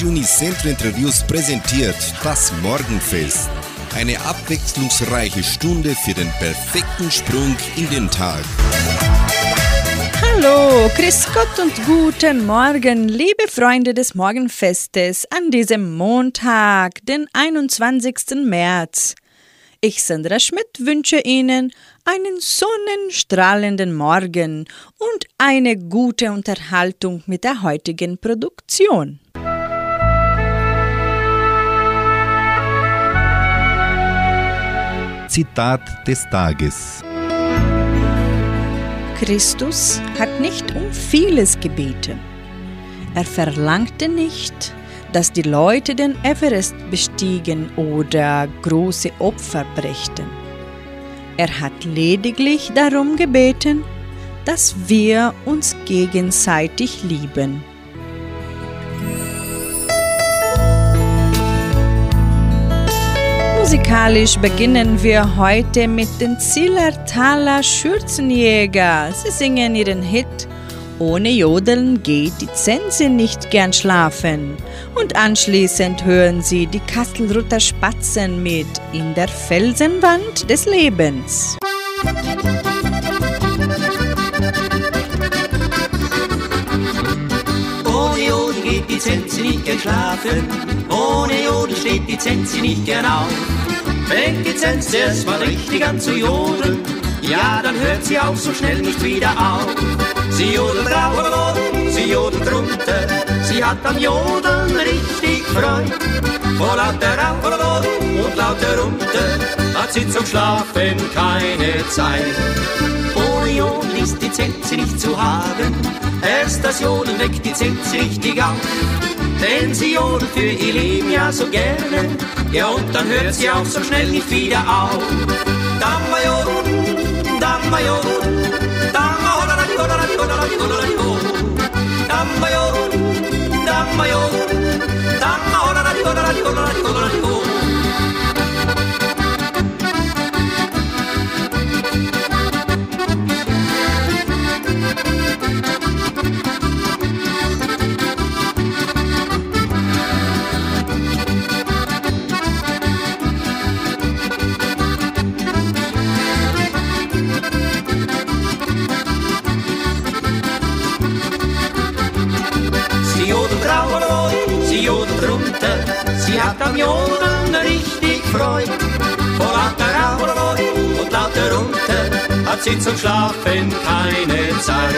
Radio Unicentro Interviews präsentiert das Morgenfest. Eine abwechslungsreiche Stunde für den perfekten Sprung in den Tag. Hallo, Grüß Gott und guten Morgen, liebe Freunde des Morgenfestes an diesem Montag, den 21. März. Ich, Sandra Schmidt, wünsche Ihnen einen sonnenstrahlenden Morgen und eine gute Unterhaltung mit der heutigen Produktion. Zitat des Tages. Christus hat nicht um vieles gebeten. Er verlangte nicht, dass die Leute den Everest bestiegen oder große Opfer brächten. Er hat lediglich darum gebeten, dass wir uns gegenseitig lieben. Musikalisch beginnen wir heute mit den Zillertaler Schürzenjäger. Sie singen ihren Hit Ohne Jodeln geht die Zense nicht gern schlafen. Und anschließend hören Sie die Kastelruther Spatzen mit In der Felsenwand des Lebens. Ohne die Zensi nicht gern schlafen, ohne Jodel steht die Zensi nicht gern auf. Fängt die Zensi erstmal richtig an zu jodeln, ja, dann hört sie auch so schnell nicht wieder auf. Sie jodelt rauf, sie jodelt runter, sie hat am Jodeln richtig Freude. Vor lauter rauf und lauter runter hat sie zum Schlafen keine Zeit. Jodeln ist die Zensi nicht zu haben, erst das Jodeln weckt die Zensi richtig auf. Denn sie jodelt für ihr Leben ja so gerne, ja und dann hört sie auch so schnell nicht wieder auf. Damma jodeln, damma jodeln, damma holalali, holalali, holalali, holalali, ho. Damma jodeln, damma jodeln, damma holalali, holalali, und lauter runter hat sie zum Schlafen keine Zeit.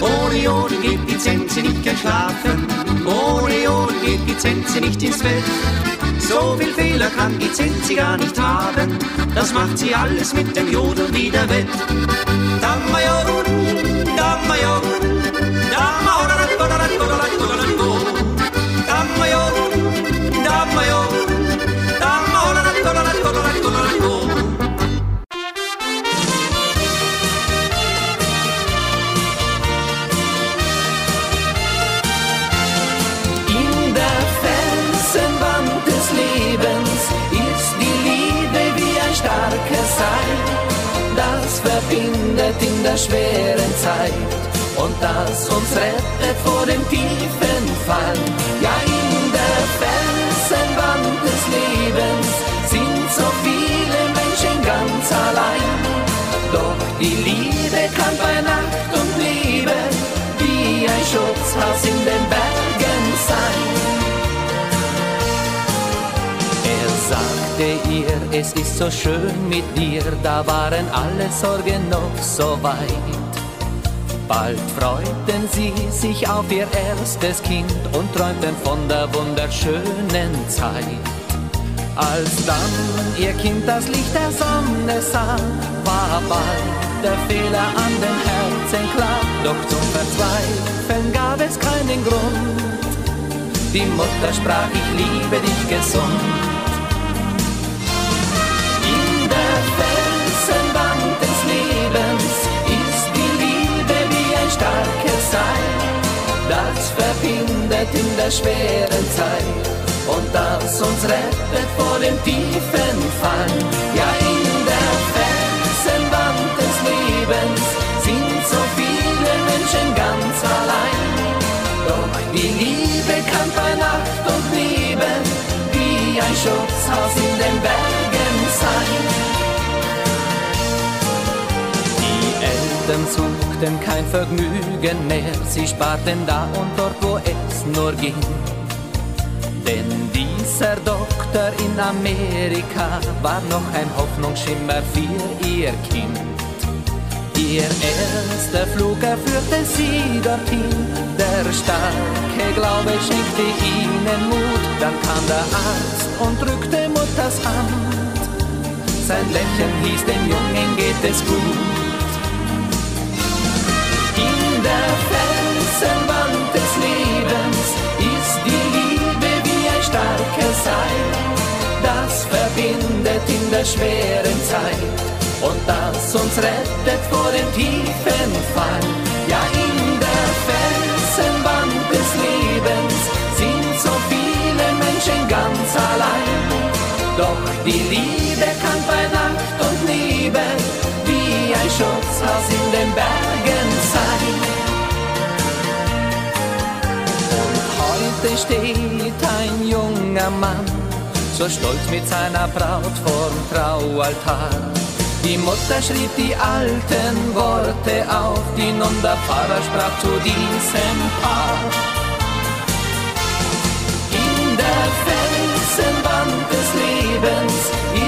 Ohne Jodeln geht die Zensi nicht gern schlafen, ohne Jodeln geht die Zensi nicht ins Bett. So viel Fehler kann die Zensi gar nicht haben, das macht sie alles mit dem Jodeln wieder wett. Damma Jodeln, Damma Jodeln, Damma Holalali, verbindet in der schweren Zeit und das uns rettet vor dem tiefen Fall. Ja, in der Felsenwand des Lebens sind so viele Menschen ganz allein. Doch die Liebe kann bei Nacht und Liebe wie ein Schutzhaus in den Bergen es ist so schön mit dir, da waren alle Sorgen noch so weit. Bald freuten sie sich auf ihr erstes Kind und träumten von der wunderschönen Zeit. Als dann ihr Kind das Licht der Sonne sah, war bald der Fehler an dem Herzen klar. Doch zum Verzweifeln gab es keinen Grund. Die Mutter sprach, ich liebe dich gesund. das verbindet in der schweren Zeit und das uns rettet vor dem tiefen Fall. Ja, in der Felsenwand des Lebens sind so viele Menschen ganz allein. Doch die Liebe kann bei Nacht und Leben wie ein Schutzhaus in den Bergen sein. Die Eltern suchen suchten kein Vergnügen mehr, sie sparten da und dort, wo es nur ging. Denn dieser Doktor in Amerika war noch ein Hoffnungsschimmer für ihr Kind. Ihr erster Flug erführte sie dorthin, der starke Glaube schenkte ihnen Mut, dann kam der Arzt und drückte Mutters Hand. Sein Lächeln hieß, dem Jungen geht es gut. Der Felsenwand des Lebens ist die Liebe wie ein starker Seil, das verbindet in der schweren Zeit und das uns rettet vor dem tiefen Fall. Ja, in der Felsenwand des Lebens sind so viele Menschen ganz allein. Doch die Liebe kann bei Nacht und Nebel wie ein Schutzhaus in den Bergen sein. Heute steht ein junger Mann, so stolz mit seiner Braut vorm Traualtar. Die Mutter schrieb die alten Worte auf, die nun der Pfarrer sprach zu diesem Paar. In der Felsenwand des Lebens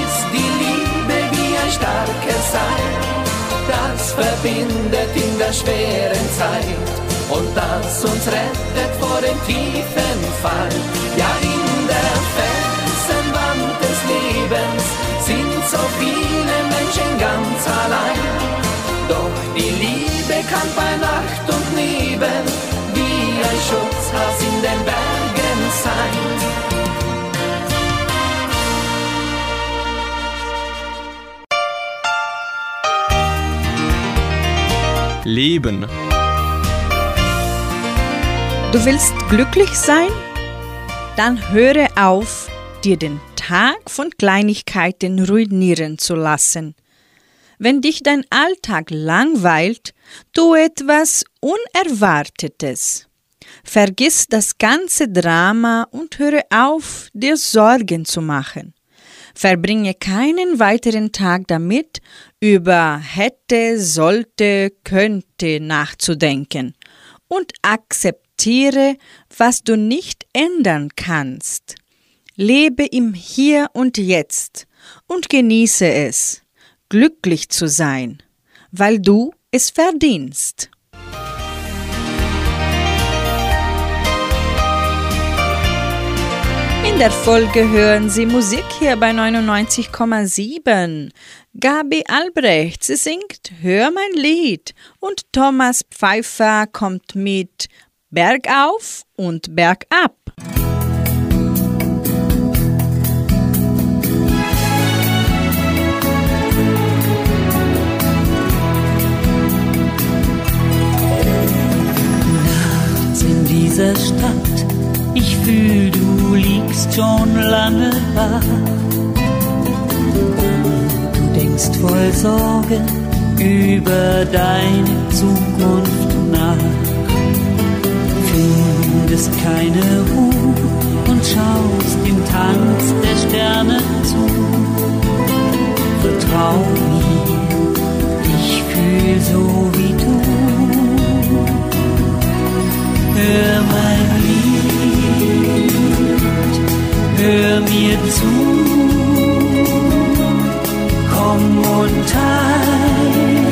ist die Liebe wie ein starker Seil, das verbindet in der schweren Zeit und das uns rettet vor dem tiefen Fall. Ja, in der Felsenwand des Lebens sind so viele Menschen ganz allein. Doch die Liebe kann bei Nacht und Nebel wie ein Schutzhaus in den Bergen sein. Leben. Du willst glücklich sein? Dann höre auf, dir den Tag von Kleinigkeiten ruinieren zu lassen. Wenn dich dein Alltag langweilt, tu etwas Unerwartetes. Vergiss das ganze Drama und höre auf, dir Sorgen zu machen. Verbringe keinen weiteren Tag damit, über hätte, sollte, könnte nachzudenken und akzeptiere, was du nicht ändern kannst. Lebe im Hier und Jetzt und genieße es, glücklich zu sein, weil du es verdienst. In der Folge hören Sie Musik hier bei 99,7. Gabi Albrecht, sie singt Hör mein Lied und Thomas Pfeiffer kommt mit Bergauf und Bergab. Nachts in dieser Stadt, ich fühl, du liegst schon lange wach. Du denkst voll Sorge über deine Zukunft nach. Findest keine Ruhe und schaust dem Tanz der Sterne zu. Vertrau mir, ich fühl so wie du. Hör mein Lied, hör mir zu, komm und teil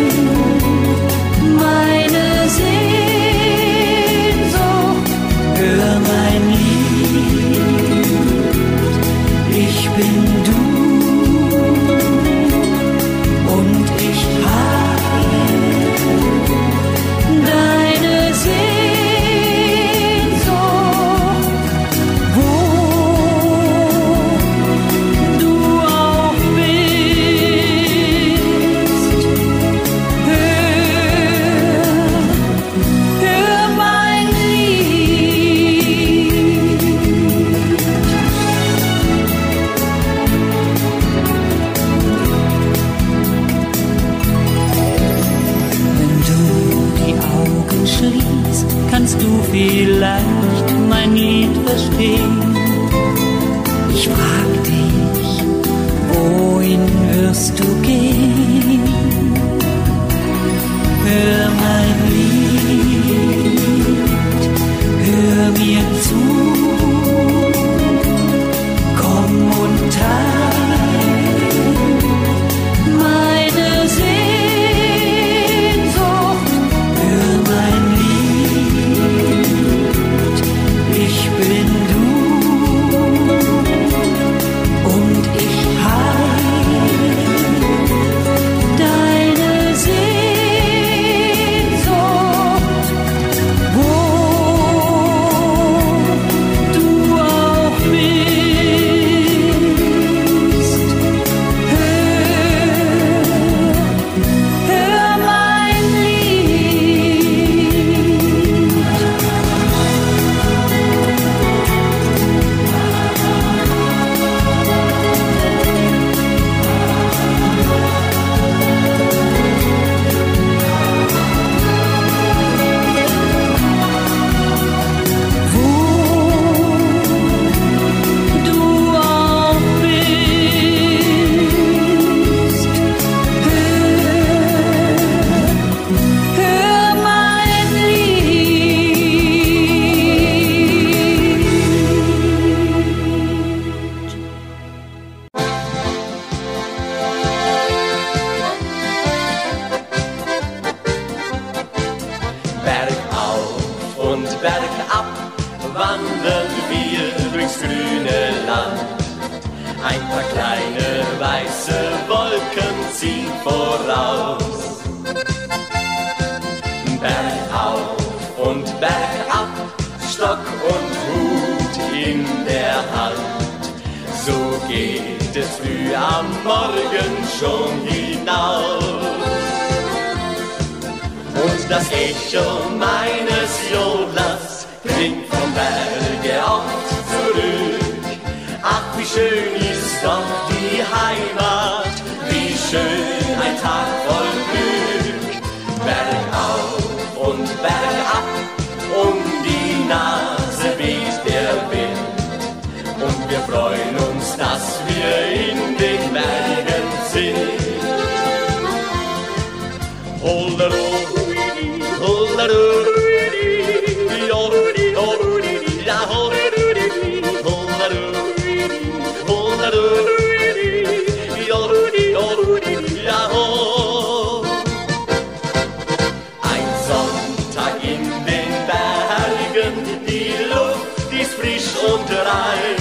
und rein.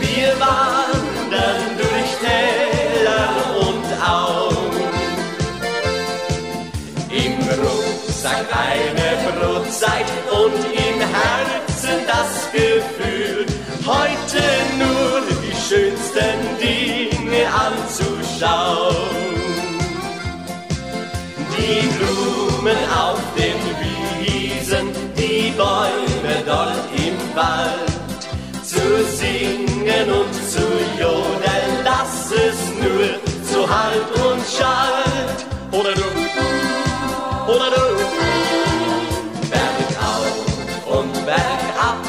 Wir wandern durch Täler und Auen. Im Rucksack eine Brotzeit und im Herzen das Gefühl, heute nur die schönsten Dinge anzuschauen. Die Blumen auf den Wiesen, die Bäume dort im Wald, zu singen und zu jodeln, dass es nur so halt und schallt. Oder du, oder du. Bergauf und bergab,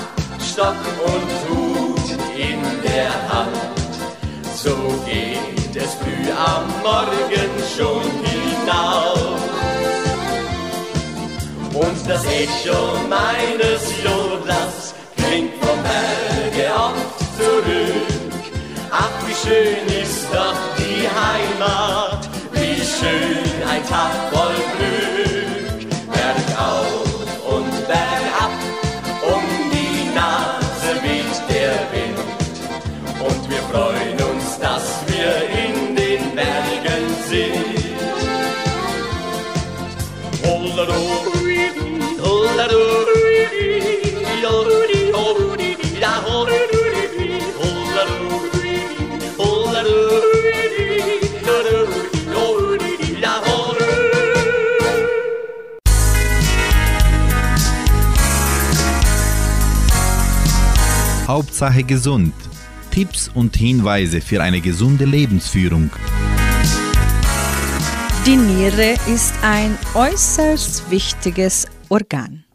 Stock und Hut in der Hand. So geht es früh am Morgen schon hinaus. Und das Echo meines Jodlers zurück. Ach, wie schön ist doch die Heimat, wie schön ein Tag voll Glück. Hauptsache gesund. Tipps und Hinweise für eine gesunde Lebensführung. Die Niere ist ein äußerst wichtiges Organ.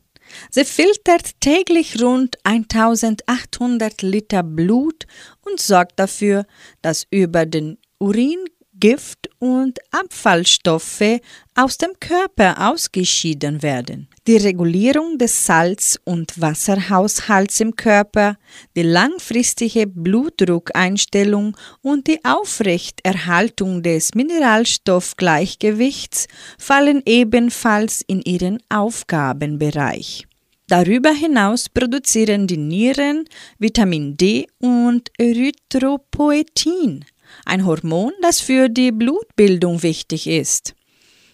Sie filtert täglich rund 1800 Liter Blut und sorgt dafür, dass über den Urin Gift und Abfallstoffe aus dem Körper ausgeschieden werden. Die Regulierung des Salz- und Wasserhaushalts im Körper, die langfristige Blutdruckeinstellung und die Aufrechterhaltung des Mineralstoffgleichgewichts fallen ebenfalls in ihren Aufgabenbereich. Darüber hinaus produzieren die Nieren Vitamin D und Erythropoetin, ein Hormon, das für die Blutbildung wichtig ist.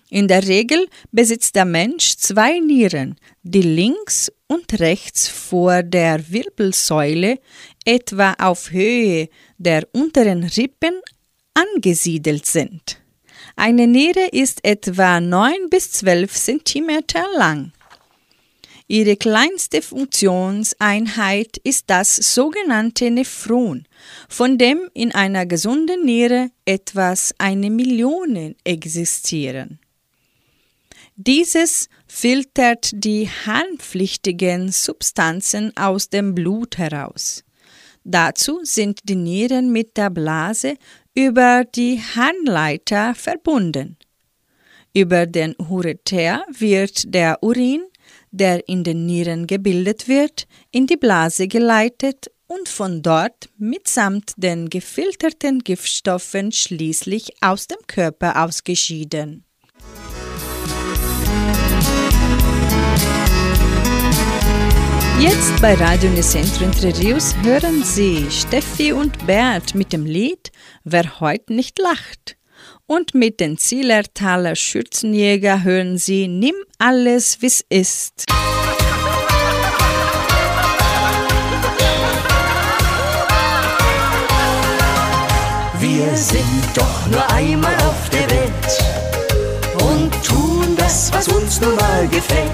In der Regel besitzt der Mensch zwei Nieren, die links und rechts vor der Wirbelsäule etwa auf Höhe der unteren Rippen angesiedelt sind. Eine Niere ist etwa 9 bis 12 cm lang. Ihre kleinste Funktionseinheit ist das sogenannte Nephron, von dem in einer gesunden Niere etwas eine Million existieren. Dieses filtert die harnpflichtigen Substanzen aus dem Blut heraus. Dazu sind die Nieren mit der Blase über die Harnleiter verbunden. Über den Ureter wird der Urin, der in den Nieren gebildet wird, in die Blase geleitet und von dort mitsamt den gefilterten Giftstoffen schließlich aus dem Körper ausgeschieden. Jetzt bei Radio Nicentro Entre hören Sie Steffi und Bert mit dem Lied Wer heute nicht lacht. Und mit den Zielertaler Schürzenjäger hören Sie Nimm alles, wie's ist. Wir sind doch nur einmal auf der Welt und tun das, was uns nun mal gefällt.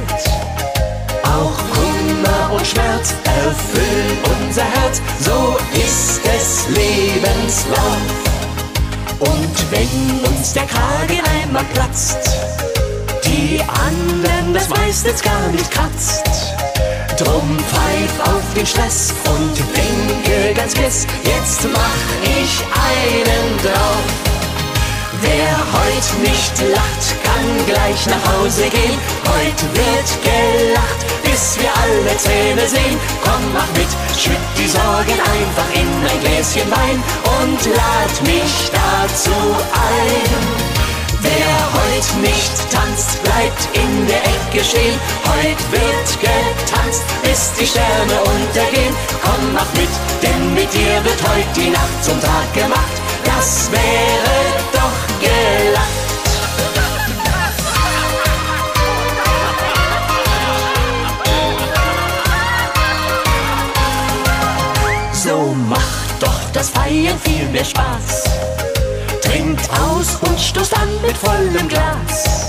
Auch Kummer und Schmerz erfüllen unser Herz, so ist es Lebenslauf. Und wenn uns der Kragen einmal platzt, die anderen das meistens gar nicht kratzt, drum pfeif auf den Stress und denke ganz gewiss, jetzt mach ich einen drauf. Wer heut nicht lacht, kann gleich nach Hause gehen. Heut wird gelacht, bis wir alle Zähne sehen. Komm, mach mit, schütt die Sorgen einfach in ein Gläschen Wein und lad mich dazu ein. Wer heut nicht tanzt, bleibt in der Ecke stehen. Heut wird getanzt, bis die Sterne untergehen. Komm, mach mit, denn mit dir wird heut die Nacht zum Tag gemacht. Das wäre doch So macht doch das Feiern viel mehr Spaß. Trinkt aus und stoßt an mit vollem Glas.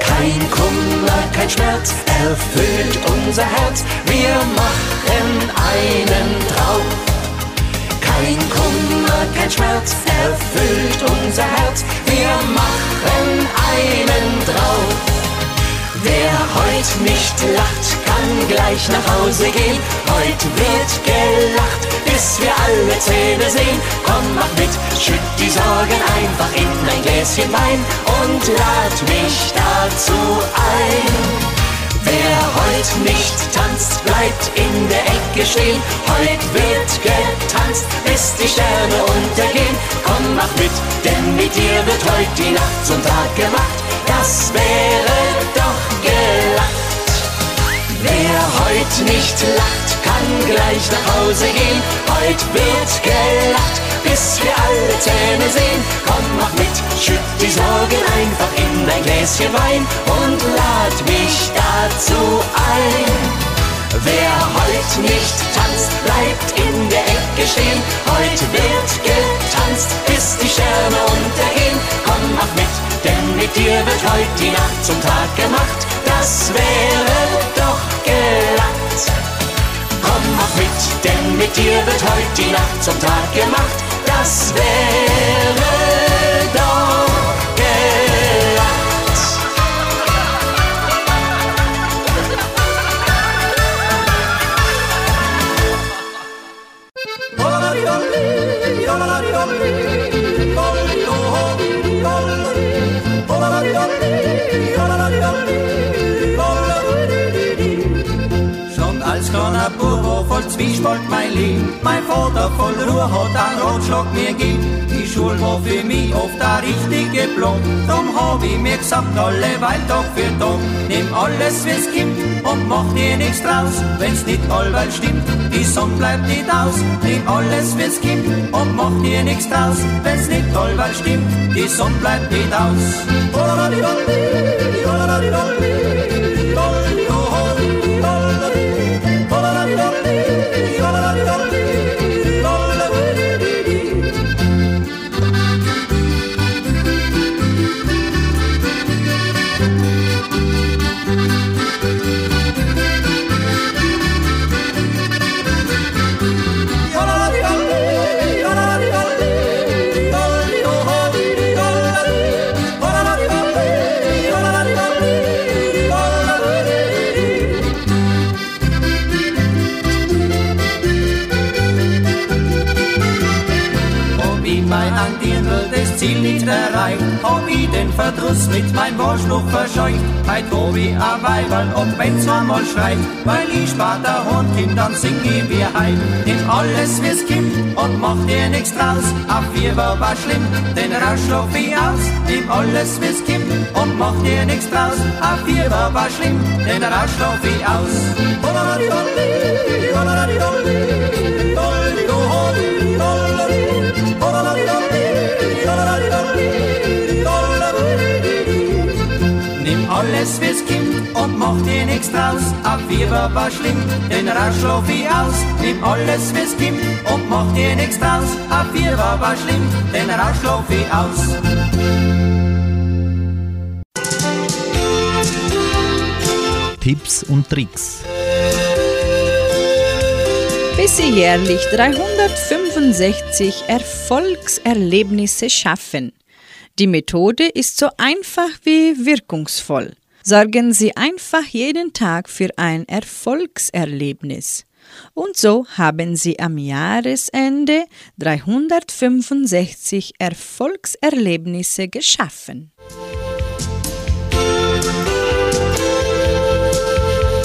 Kein Kummer, kein Schmerz erfüllt unser Herz. Wir machen einen drauf. Kein Kummer, kein Schmerz erfüllt unser Herz. Wir machen einen drauf. Wer heut nicht lacht, kann gleich nach Hause gehen. Heut wird gelacht, bis wir alle Zähne sehen. Komm, mach mit, schütt die Sorgen einfach in ein Gläschen Wein und lad mich dazu ein. Wer heut nicht tanzt, bleibt in der Ecke stehen. Heut wird getanzt, bis die Sterne untergehen. Komm, mach mit, denn mit dir wird heut die Nacht zum Tag gemacht. Das wäre doch gelacht. Wer heut nicht lacht, kann gleich nach Hause gehen. Heut wird gelacht, bis wir alle Zähne sehen. Komm, mach mit, schütt die Sorgen einfach in ein Gläschen Wein und lad mich dazu ein. Wer heut nicht tanzt, bleibt in der Ecke stehen. Heut wird getanzt, bis die Sterne untergehen. Komm, mach mit, denn mit dir wird heut die Nacht zum Tag gemacht. Das wäre doch gelacht. Komm, mach mit, denn mit dir wird heut die Nacht zum Tag gemacht. Das voll Zwiespalt mein Leben. Mein Vater voll Ruhe hat einen Ratschlag mir gegeben. Die Schule war für mich oft der richtige Plan. Drum hab ich mir gesagt, alle weil Tag für Tag. Nimm alles wie's gibt und mach dir nichts draus. Wenn's nicht allweil stimmt, die Sonne bleibt nicht aus. Nimm alles wie's gibt und mach dir nichts draus. Wenn's nicht allweil stimmt, die Sonne bleibt nicht aus. Verdruss mit mein Wohlspruch verscheucht. Heit wo wie a Weiberl, ob wenn's mal schreit, weil ich spart der Hund Kind, dann sing ich wie heim. Nimm alles wie's Kind und mach dir nix draus. Auf vier war war schlimm, den Rausch schlaf ich aus. Nimm alles wie's Kind und mach dir nix draus. Auf vier war war schlimm, den Rausch schlaf ich aus. Nimm alles fürs Kind und mach dir nichts draus. Auf Fieber war schlimm, den Rausch schlaf ich aus. Nimm alles fürs Kind und mach dir nichts draus. Auf Fieber war schlimm, den Rausch schlaf ich aus. Tipps und Tricks. Bis Sie jährlich 365 Erfolgserlebnisse schaffen. Die Methode ist so einfach wie wirkungsvoll. Sorgen Sie einfach jeden Tag für ein Erfolgserlebnis. Und so haben Sie am Jahresende 365 Erfolgserlebnisse geschaffen.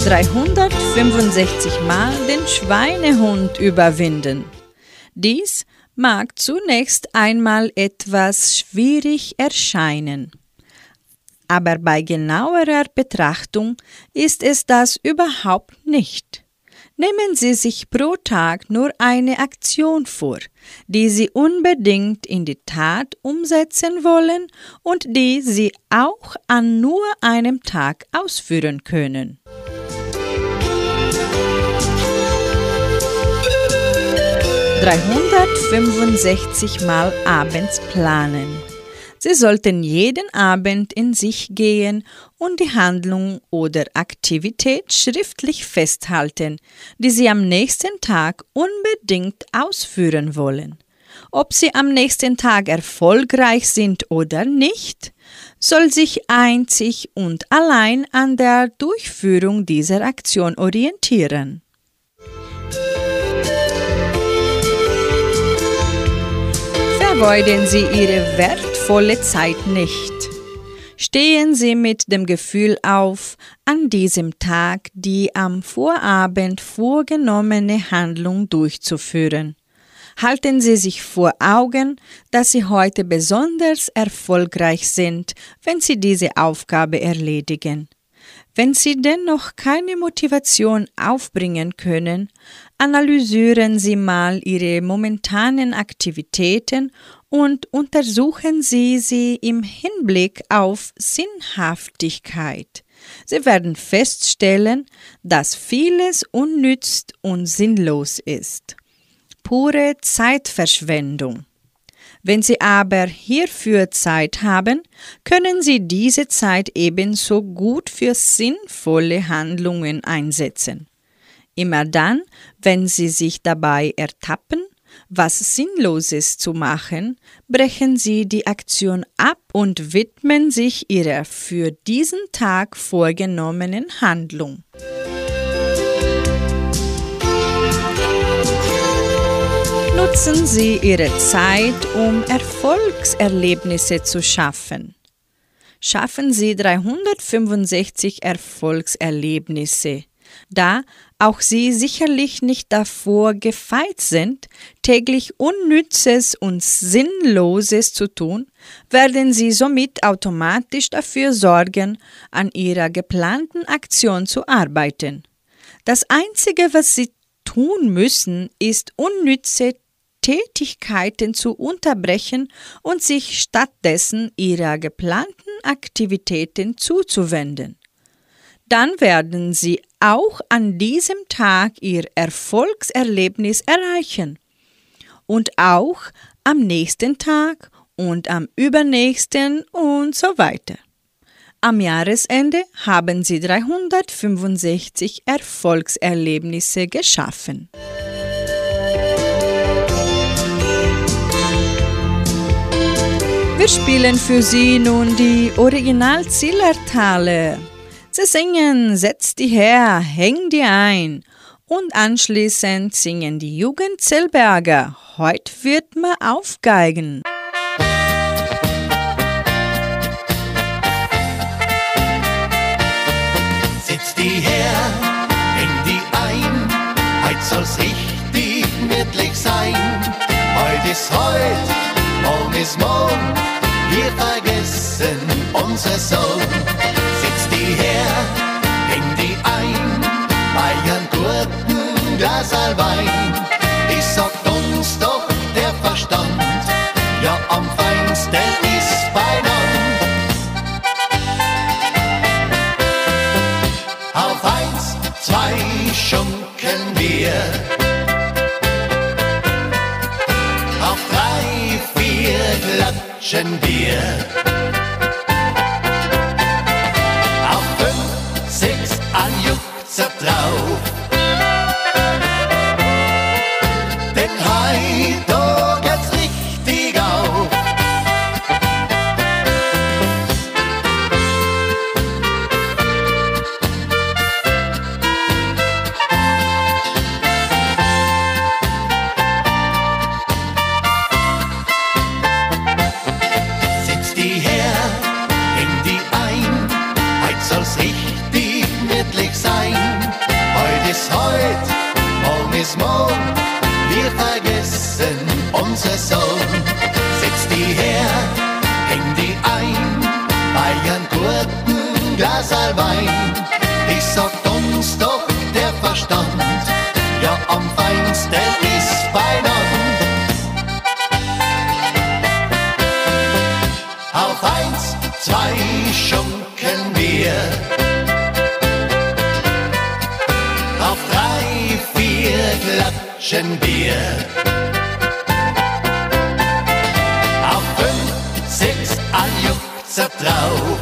365 Mal den Schweinehund überwinden. Dies mag zunächst einmal etwas schwierig erscheinen. Aber bei genauerer Betrachtung ist es das überhaupt nicht. Nehmen Sie sich pro Tag nur eine Aktion vor, die Sie unbedingt in die Tat umsetzen wollen und die Sie auch an nur einem Tag ausführen können. 365 Mal abends planen. Sie sollten jeden Abend in sich gehen und die Handlung oder Aktivität schriftlich festhalten, die Sie am nächsten Tag unbedingt ausführen wollen. Ob Sie am nächsten Tag erfolgreich sind oder nicht, soll sich einzig und allein an der Durchführung dieser Aktion orientieren. Vergeuden Sie Ihre wertvolle Zeit nicht. Stehen Sie mit dem Gefühl auf, an diesem Tag die am Vorabend vorgenommene Handlung durchzuführen. Halten Sie sich vor Augen, dass Sie heute besonders erfolgreich sind, wenn Sie diese Aufgabe erledigen. Wenn Sie dennoch keine Motivation aufbringen können, analysieren Sie mal Ihre momentanen Aktivitäten und untersuchen Sie sie im Hinblick auf Sinnhaftigkeit. Sie werden feststellen, dass vieles unnütz und sinnlos ist. Pure Zeitverschwendung. Wenn Sie aber hierfür Zeit haben, können Sie diese Zeit ebenso gut für sinnvolle Handlungen einsetzen. Immer dann, wenn Sie sich dabei ertappen, was Sinnloses zu machen, brechen Sie die Aktion ab und widmen sich Ihrer für diesen Tag vorgenommenen Handlung. Nutzen Sie Ihre Zeit, um Erfolgserlebnisse zu schaffen. Schaffen Sie 365 Erfolgserlebnisse, da auch Sie sicherlich nicht davor gefeit sind, täglich Unnützes und Sinnloses zu tun, werden Sie somit automatisch dafür sorgen, an Ihrer geplanten Aktion zu arbeiten. Das Einzige, was Sie tun müssen, ist unnütze Tätigkeiten zu unterbrechen und sich stattdessen ihrer geplanten Aktivitäten zuzuwenden. Dann werden Sie auch an diesem Tag Ihr Erfolgserlebnis erreichen und auch am nächsten Tag und am übernächsten und so weiter. Am Jahresende haben Sie 365 Erfolgserlebnisse geschaffen. Wir spielen für Sie nun die Original Zillertale. Sie singen Setz die her, häng die ein. Und anschließend singen die Jugend Zellberger. Heut wird man aufgeigen. Setz die her, häng die ein. Heut soll's richtig wirklich sein. Heut ist heut morgen ist morgen, wir vergessen unser Sohn. Sitzt die her, häng die ein, Bayern Gurken, Glas Wein, ich sag uns doch, Aschenbier. guten Glas Wein. Ich sag uns doch der Verstand, ja am feinsten ist beieinander. Auf eins, zwei schunkeln wir. Auf drei, vier klatschen wir. Auf fünf, sechs, ein Juchzer drauf.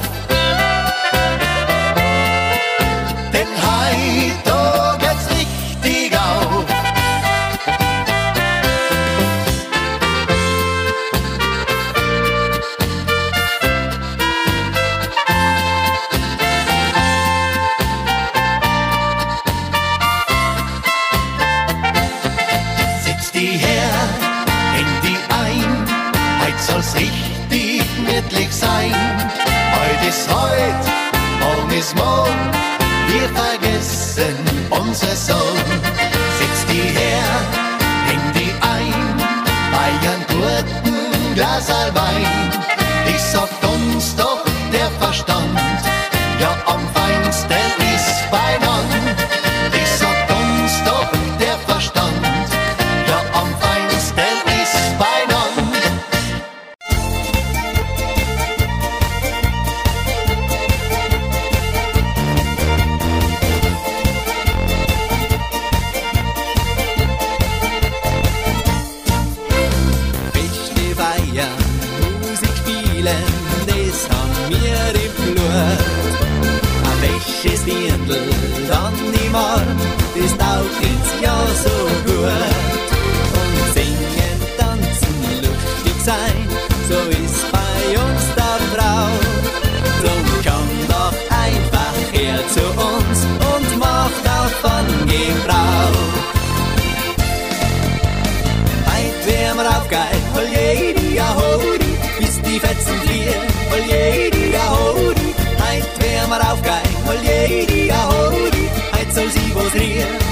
alegría.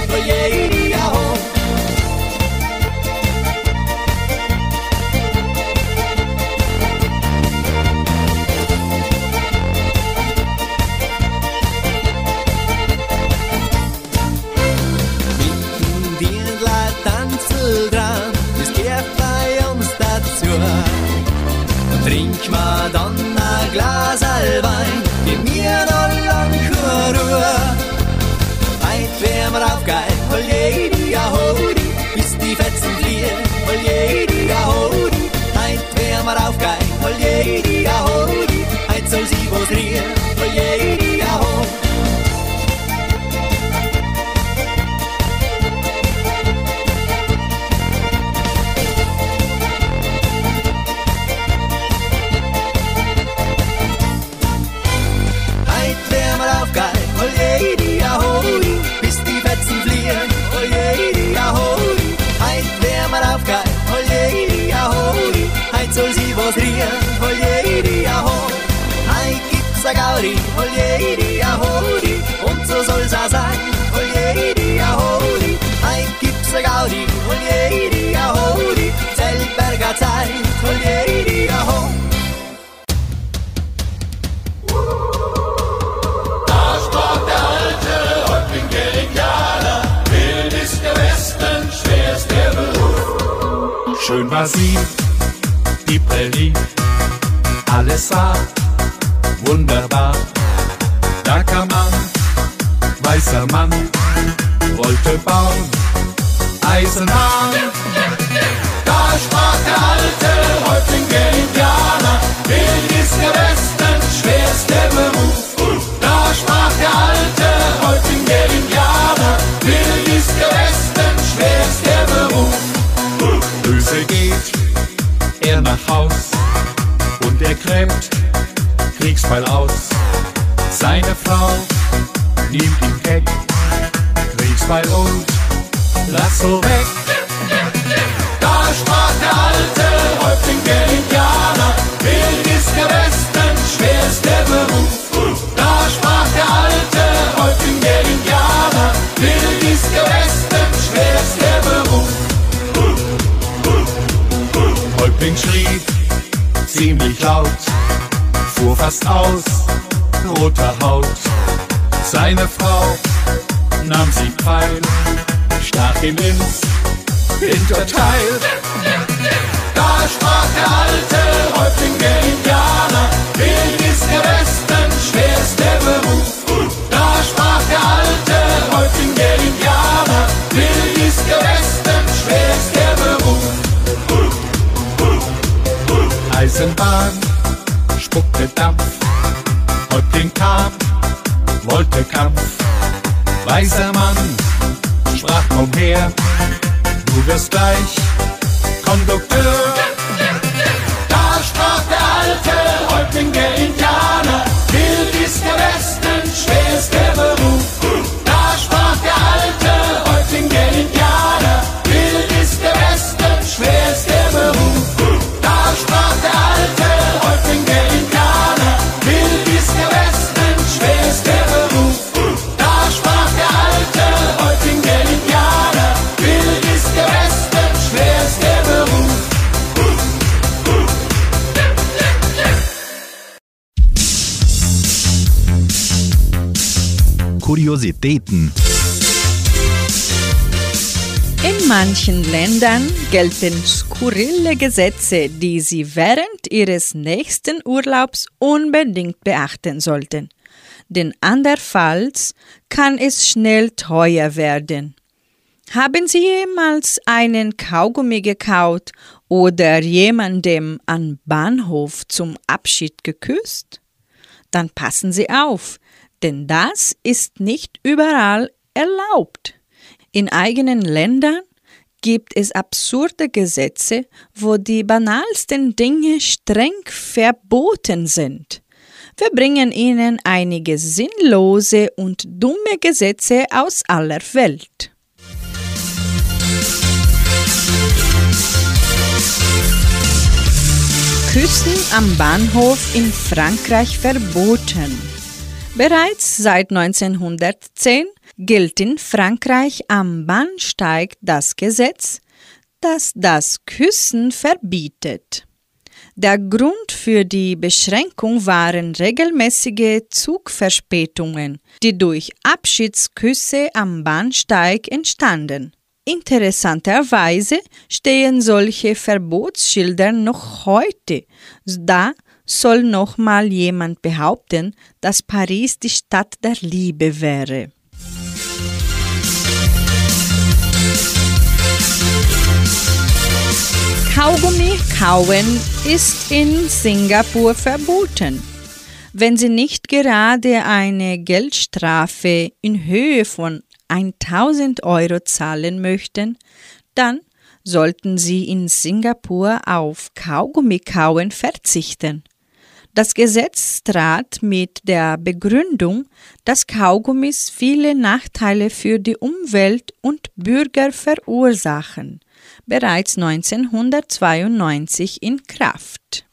Schön war sie, die Prärie, alles war wunderbar. Da kam an, weißer Mann, wollte bauen, Eisenbahn. Da sprach der alte Häuptling der Indianer, wild ist der Westen, schwer ist der Beruf. Und gräbt Kriegsbeil aus. Seine Frau nimmt ihn keck, Kriegsbeil und Lasso weg. Da sprach der alte Häuptling der Indianer, wild ist der Westen, schwer ist der Beruf. Da sprach der alte Häuptling der Indianer, wild ist der Westen, schwer ist der Beruf. Häuptling schrie ziemlich laut, fast aus, roter Haut. Seine Frau nahm sie Pfeil, stach ihn ins Hinterteil. Da sprach der alte Häuptling der Indianer, wild ist der Westen, schwer ist der Beruf. Da sprach der alte Häuptling der Indianer, wild ist der Westen, schwer ist der Beruf. Eisenbahn komm du wirst gleich Kondukteur. Da sprach der alte Häuptling der Indianer, wild ist der Westen, schwer ist der Beruf. Kuriositäten. In manchen Ländern gelten skurrile Gesetze, die Sie während Ihres nächsten Urlaubs unbedingt beachten sollten. Denn andernfalls kann es schnell teuer werden. Haben Sie jemals einen Kaugummi gekaut oder jemandem am Bahnhof zum Abschied geküsst? Dann passen Sie auf, denn das ist nicht überall erlaubt. In eigenen Ländern gibt es absurde Gesetze, wo die banalsten Dinge streng verboten sind. Wir bringen Ihnen einige sinnlose und dumme Gesetze aus aller Welt. Küssen am Bahnhof in Frankreich verboten. Bereits seit 1910 gilt in Frankreich am Bahnsteig das Gesetz, das das Küssen verbietet. Der Grund für die Beschränkung waren regelmäßige Zugverspätungen, die durch Abschiedsküsse am Bahnsteig entstanden. Interessanterweise stehen solche Verbotsschilder noch heute. Da soll noch mal jemand behaupten, dass Paris die Stadt der Liebe wäre. Kaugummi kauen ist in Singapur verboten. Wenn Sie nicht gerade eine Geldstrafe in Höhe von 1000 Euro zahlen möchten, dann sollten Sie in Singapur auf Kaugummikauen verzichten. Das Gesetz trat mit der Begründung, dass Kaugummis viele Nachteile für die Umwelt und Bürger verursachen, bereits 1992 in Kraft.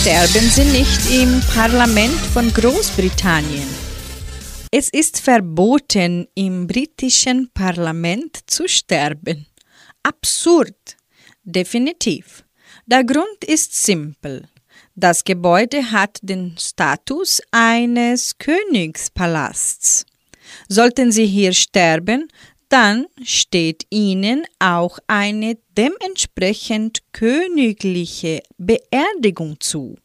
Sterben Sie nicht im Parlament von Großbritannien. Es ist verboten, im britischen Parlament zu sterben. Absurd. Definitiv. Der Grund ist simpel. Das Gebäude hat den Status eines Königspalasts. Sollten Sie hier sterben, dann steht Ihnen auch eine dementsprechend königliche Beerdigung zu.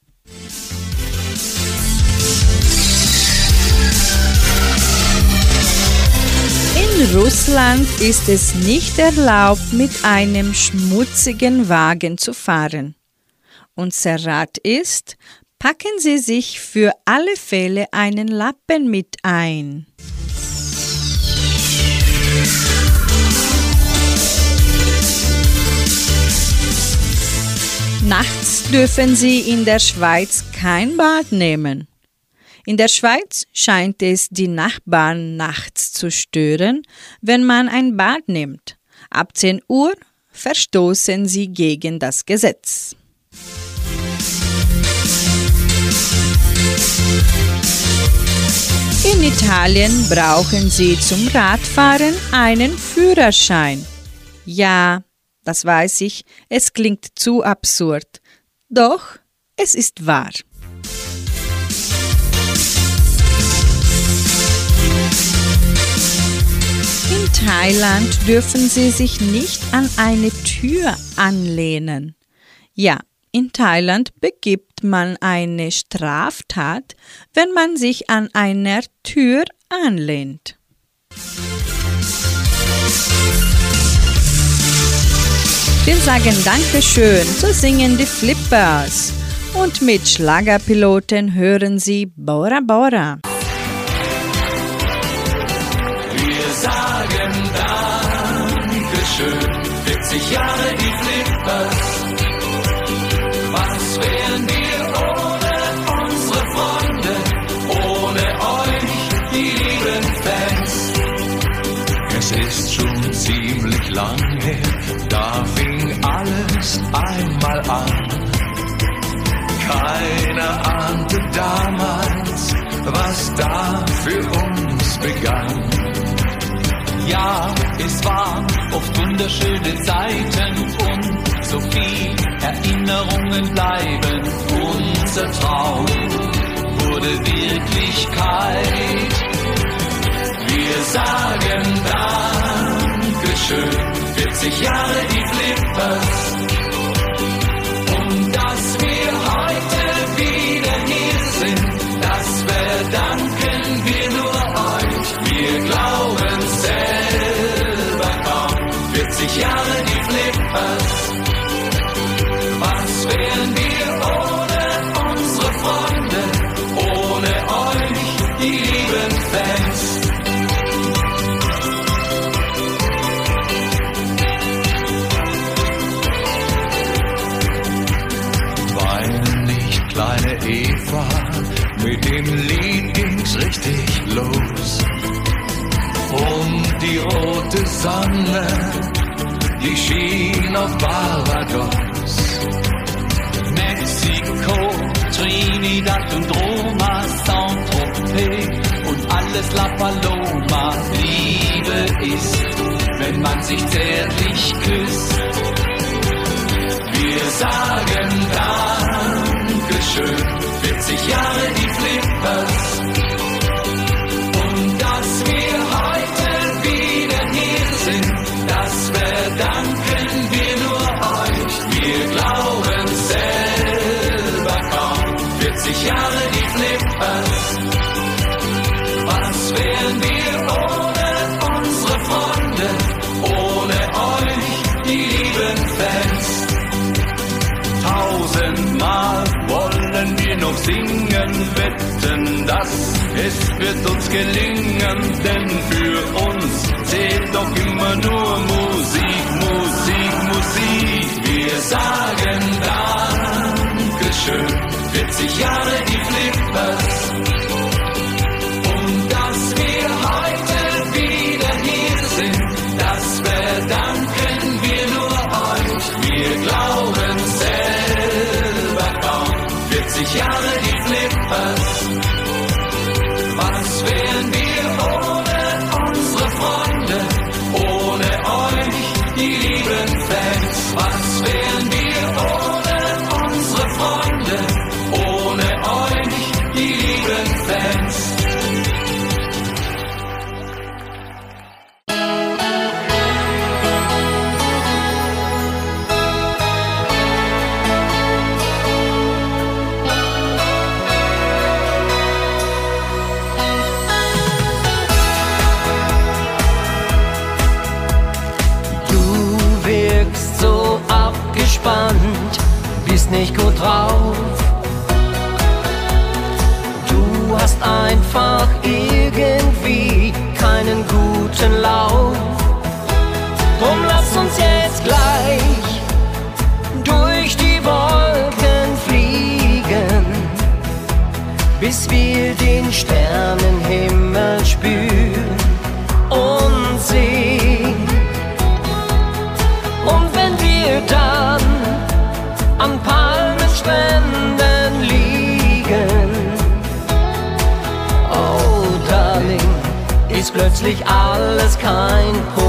Russland ist es nicht erlaubt, mit einem schmutzigen Wagen zu fahren. Unser Rat ist, packen Sie sich für alle Fälle einen Lappen mit ein. Nachts dürfen Sie in der Schweiz kein Bad nehmen. In der Schweiz scheint es die Nachbarn nachts zu stören, wenn man ein Bad nimmt. Ab 10 Uhr verstoßen sie gegen das Gesetz. In Italien brauchen Sie zum Radfahren einen Führerschein. Ja, das weiß ich, es klingt zu absurd. Doch es ist wahr. In Thailand dürfen Sie sich nicht an eine Tür anlehnen. Ja, in Thailand begibt man eine Straftat, wenn man sich an einer Tür anlehnt. Wir sagen Dankeschön, so singen die Flippers. Und mit Schlagerpiloten hören Sie Bora Bora. Dankeschön, 40 Jahre die Flippers. Was wären wir ohne unsere Freunde, ohne euch, die lieben Fans? Es ist schon ziemlich lang her, da fing alles einmal an. Keiner ahnte damals, was da für uns begann. Ja, es waren oft wunderschöne Zeiten und so viel Erinnerungen bleiben. Unser Traum wurde Wirklichkeit. Wir sagen Dankeschön, 40 Jahre die Flippers. Was wären wir ohne unsere Freunde, ohne euch, die lieben Fans? Weine nicht, kleine Eva, mit dem Lied ging's richtig los. Und die rote Sonne, die schien auf Barbados. Mexiko, Trinidad und Roma, Saint-Tropez und alles La Paloma. Liebe ist, wenn man sich zärtlich küsst. Wir sagen Dankeschön, 40 Jahre die Flippers. Und dass wir heute wieder hier sind, Jahre die Flippers. Was wären wir ohne unsere Freunde, ohne euch, die lieben Fans? Tausendmal wollen wir noch singen, wetten, dass es wird uns gelingen, denn für uns zählt doch immer nur Musik, Musik, Musik. Wir sagen Dankeschön, 40 Jahre die Flippers. Und dass wir heute wieder hier sind, das verdanken wir nur euch. Wir glauben selber kaum, 40 Jahre die Flippers. Was wären nicht gut drauf. Du hast einfach irgendwie keinen guten Lauf. Drum lass uns jetzt gleich durch die Wolken fliegen, bis wir den Sternenhimmel spüren plötzlich alles kein Problem.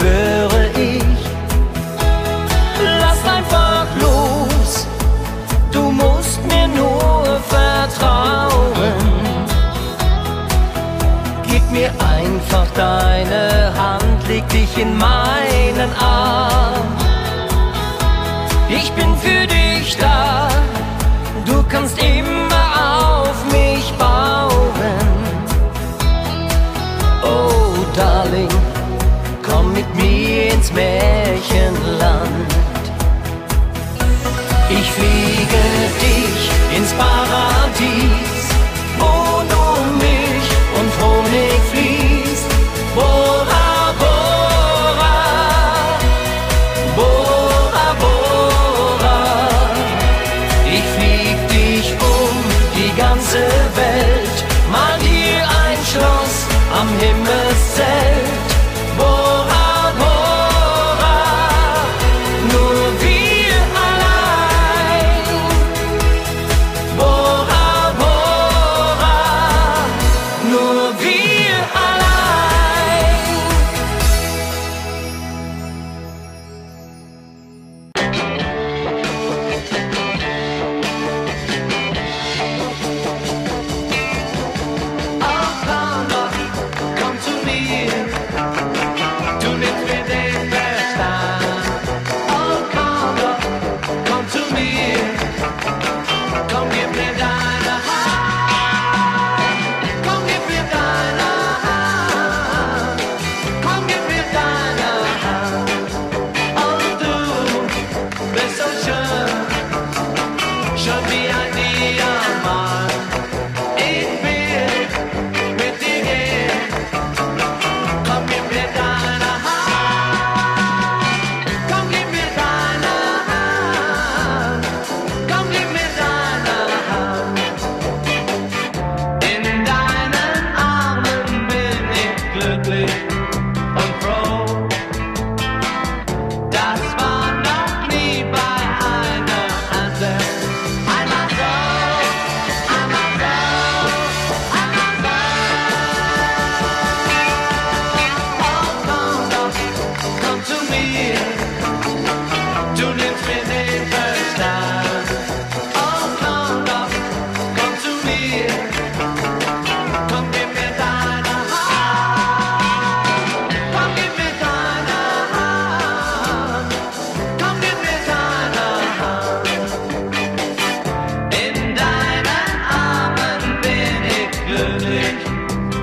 Schwöre ich. Lass einfach los, du musst mir nur vertrauen. Gib mir einfach deine Hand, leg dich in meinen Arm. Ich bin für dich da, du kannst immer Märchenland. Ich fliege dich ins Paradies,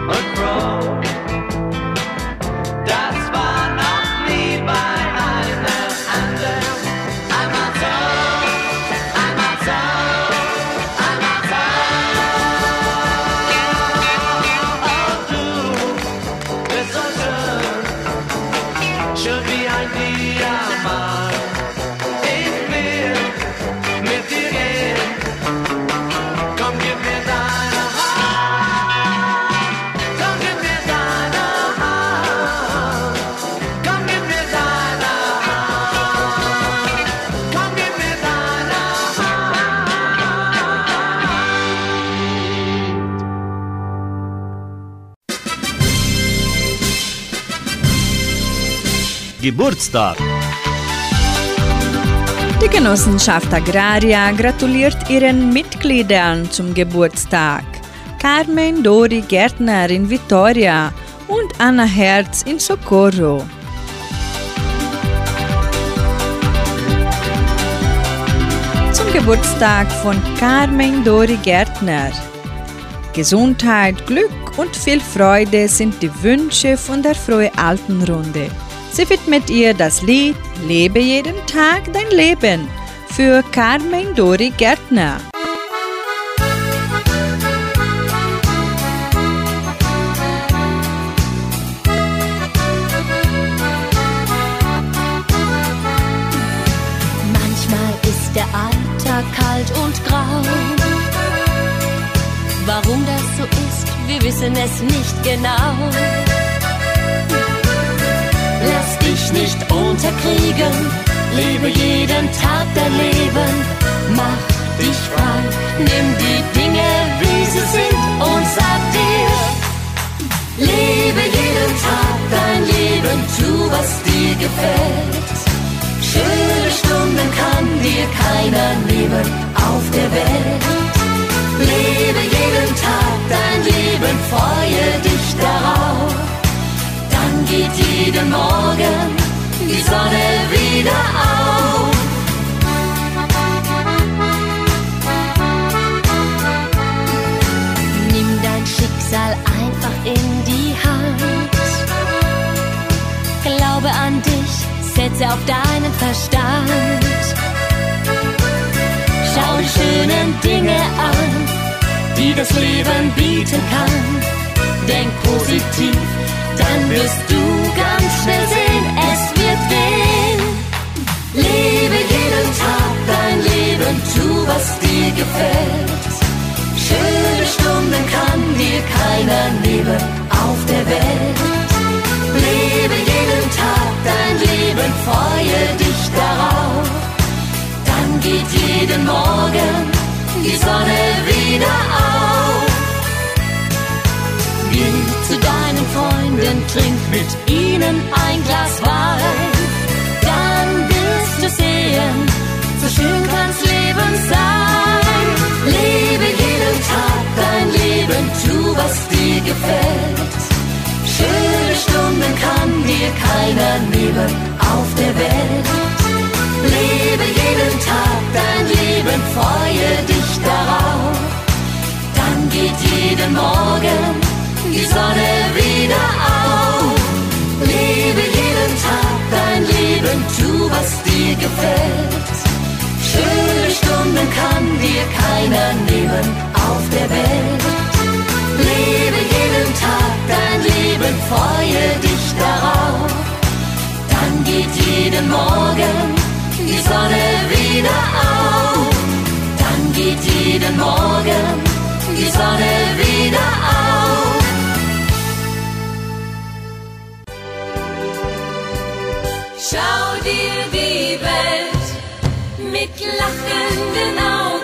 across. Geburtstag. Die Genossenschaft Agraria gratuliert ihren Mitgliedern zum Geburtstag. Carmen Dori Gärtner in Vitoria und Anna Herz in Socorro. Zum Geburtstag von Carmen Dori Gärtner. Gesundheit, Glück und viel Freude sind die Wünsche von der Frohe Altenrunde. Sie widmet ihr das Lied Lebe jeden Tag dein Leben für Carmen Dori Gärtner. Manchmal ist der Alltag kalt und grau. Warum das so ist, wir wissen es nicht genau. Dich nicht unterkriegen, lebe jeden Tag dein Leben. Mach dich frei, nimm die Dinge, wie sie sind und sag dir, lebe jeden Tag dein Leben, tu, was dir gefällt. Schöne Stunden kann dir keiner nehmen auf der Welt. Lebe jeden Tag dein Leben, freue dich darauf. Dann geht jeden Morgen die Sonne wieder auf. Nimm dein Schicksal einfach in die Hand. Glaube an dich, setze auf deinen Verstand. Schau die schönen Dinge an, die das Leben bieten kann. Denk positiv, dann wirst du ganz schnell sehen, es wird gehen. Lebe jeden Tag dein Leben, tu, was dir gefällt. Schöne Stunden kann dir keiner nehmen auf der Welt. Lebe jeden Tag dein Leben, freue dich darauf. Dann geht jeden Morgen die Sonne wieder auf. Geh zu deinen Freunden, trink mit ihnen ein Glas Wein. Dann wirst du sehen, so schön kann's Leben sein. Lebe jeden Tag dein Leben, tu, was dir gefällt. Schöne Stunden kann dir keiner nehmen auf der Welt. Lebe jeden Tag dein Leben, freue dich darauf. Dann geht jeden Morgen die Sonne wieder auf. Lebe jeden Tag dein Leben, tu, was dir gefällt. Schöne Stunden kann dir keiner nehmen auf der Welt. Lebe jeden Tag dein Leben, freue dich darauf. Dann geht jeden Morgen die Sonne wieder auf. Dann geht jeden Morgen die Sonne wieder auf. Mit lachenden Augen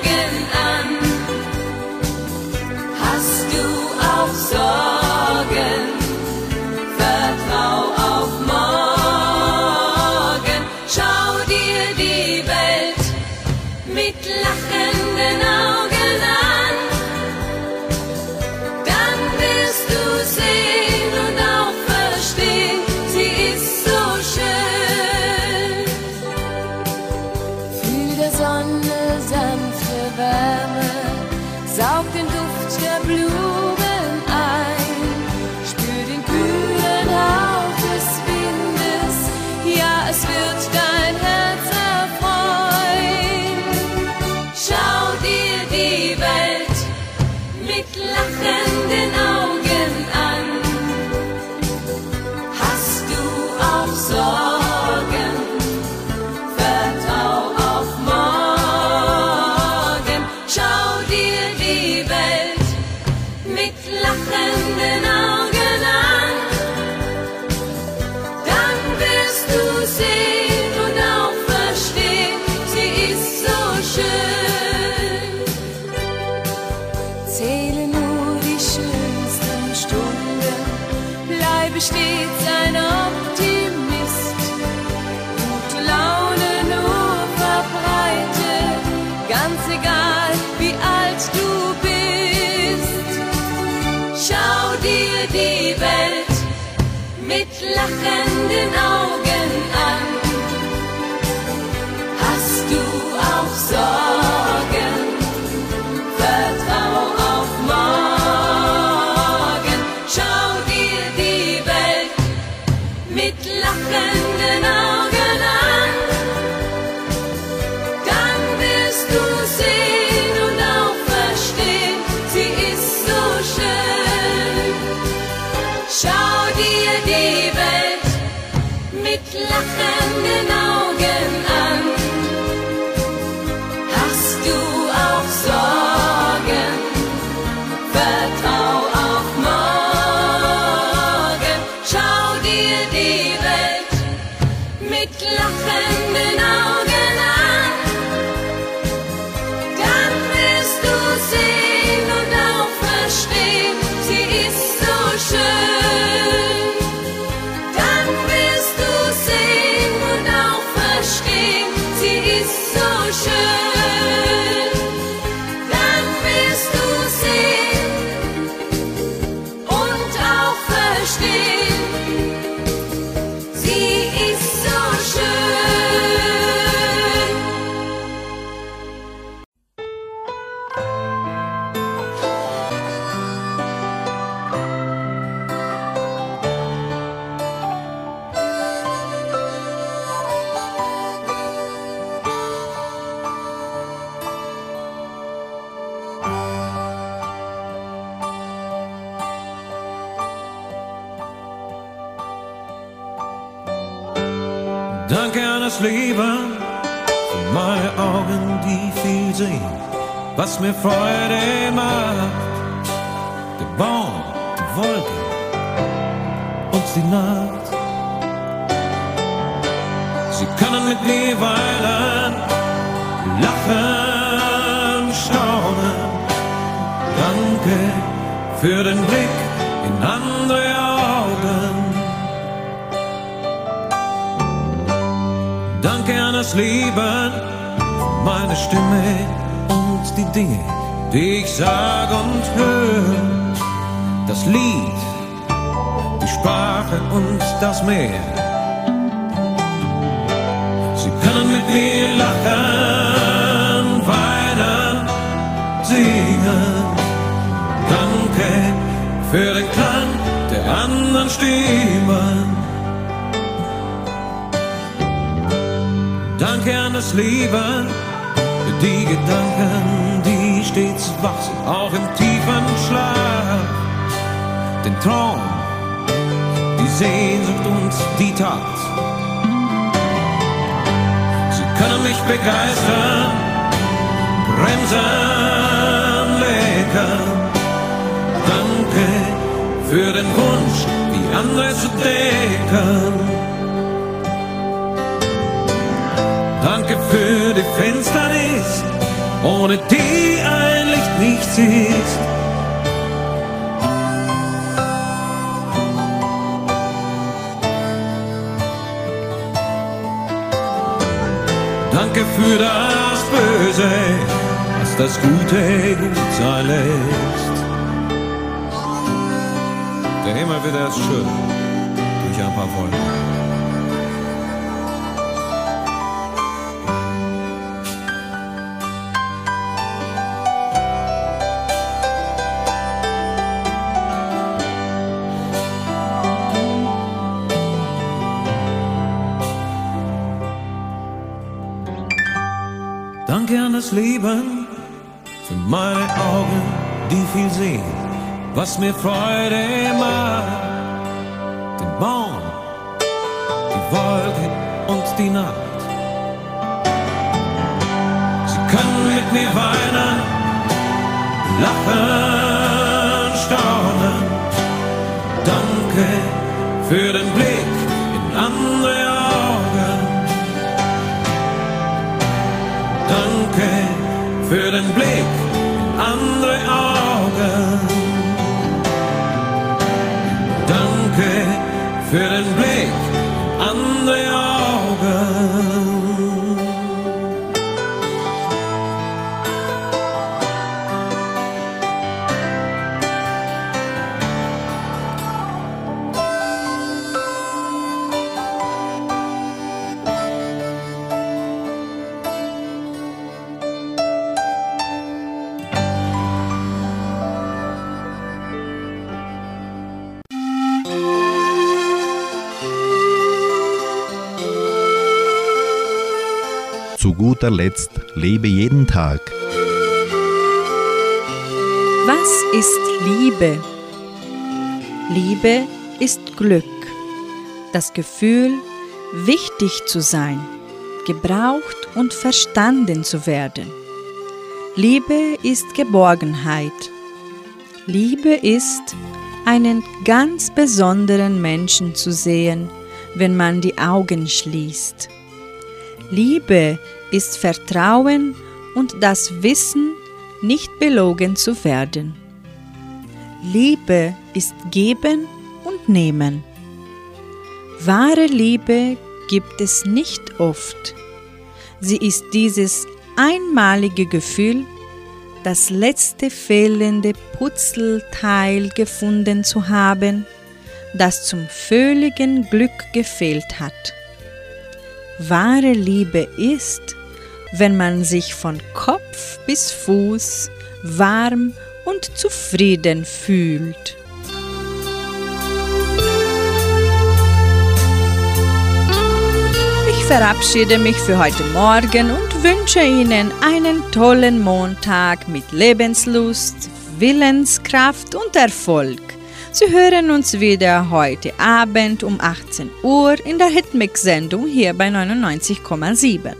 lachenden Augen was mir Freude macht. Der Baum, die Wolke und die Nacht. Sie können mit mir weilen, lachen, staunen. Danke für den Blick in andere Augen. Danke an das Leben, meine Stimme die Dinge, die ich sag und höre. Das Lied, die Sprache und das Meer. Sie können mit mir lachen, weinen, singen. Danke für den Klang der anderen Stimmen. Danke an das Leben, für die Gedanken, stets wach auch im tiefen Schlaf. Den Traum, die Sehnsucht und die Tat. Sie können mich begeistern, bremsen, lenken. Danke für den Wunsch, die andere zu denken. Danke für die Finsternis, ohne die ein Licht nichts ist. Danke für das Böse, was das Gute gut sein lässt. Der Himmel wird erst schön durch ein paar Wolken. Leben für meine Augen, die viel sehen, was mir Freude macht. Den Baum, die Wolke und die Nacht. Sie können mit mir weinen, lachen, staunen. Danke für den Blick für den Blick in andere Augen. Danke für den Blick in andere Augen. Zu guter Letzt lebe jeden Tag. Was ist Liebe? Liebe ist Glück, das Gefühl, wichtig zu sein, gebraucht und verstanden zu werden. Liebe ist Geborgenheit. Liebe ist, einen ganz besonderen Menschen zu sehen, wenn man die Augen schließt. Liebe ist Vertrauen und das Wissen, nicht belogen zu werden. Liebe ist Geben und Nehmen. Wahre Liebe gibt es nicht oft. Sie ist dieses einmalige Gefühl, das letzte fehlende Puzzleteil gefunden zu haben, das zum völligen Glück gefehlt hat. Wahre Liebe ist, wenn man sich von Kopf bis Fuß warm und zufrieden fühlt. Ich verabschiede mich für heute Morgen und wünsche Ihnen einen tollen Montag mit Lebenslust, Willenskraft und Erfolg. Sie hören uns wieder heute Abend um 18 Uhr in der Hitmix-Sendung hier bei 99,7.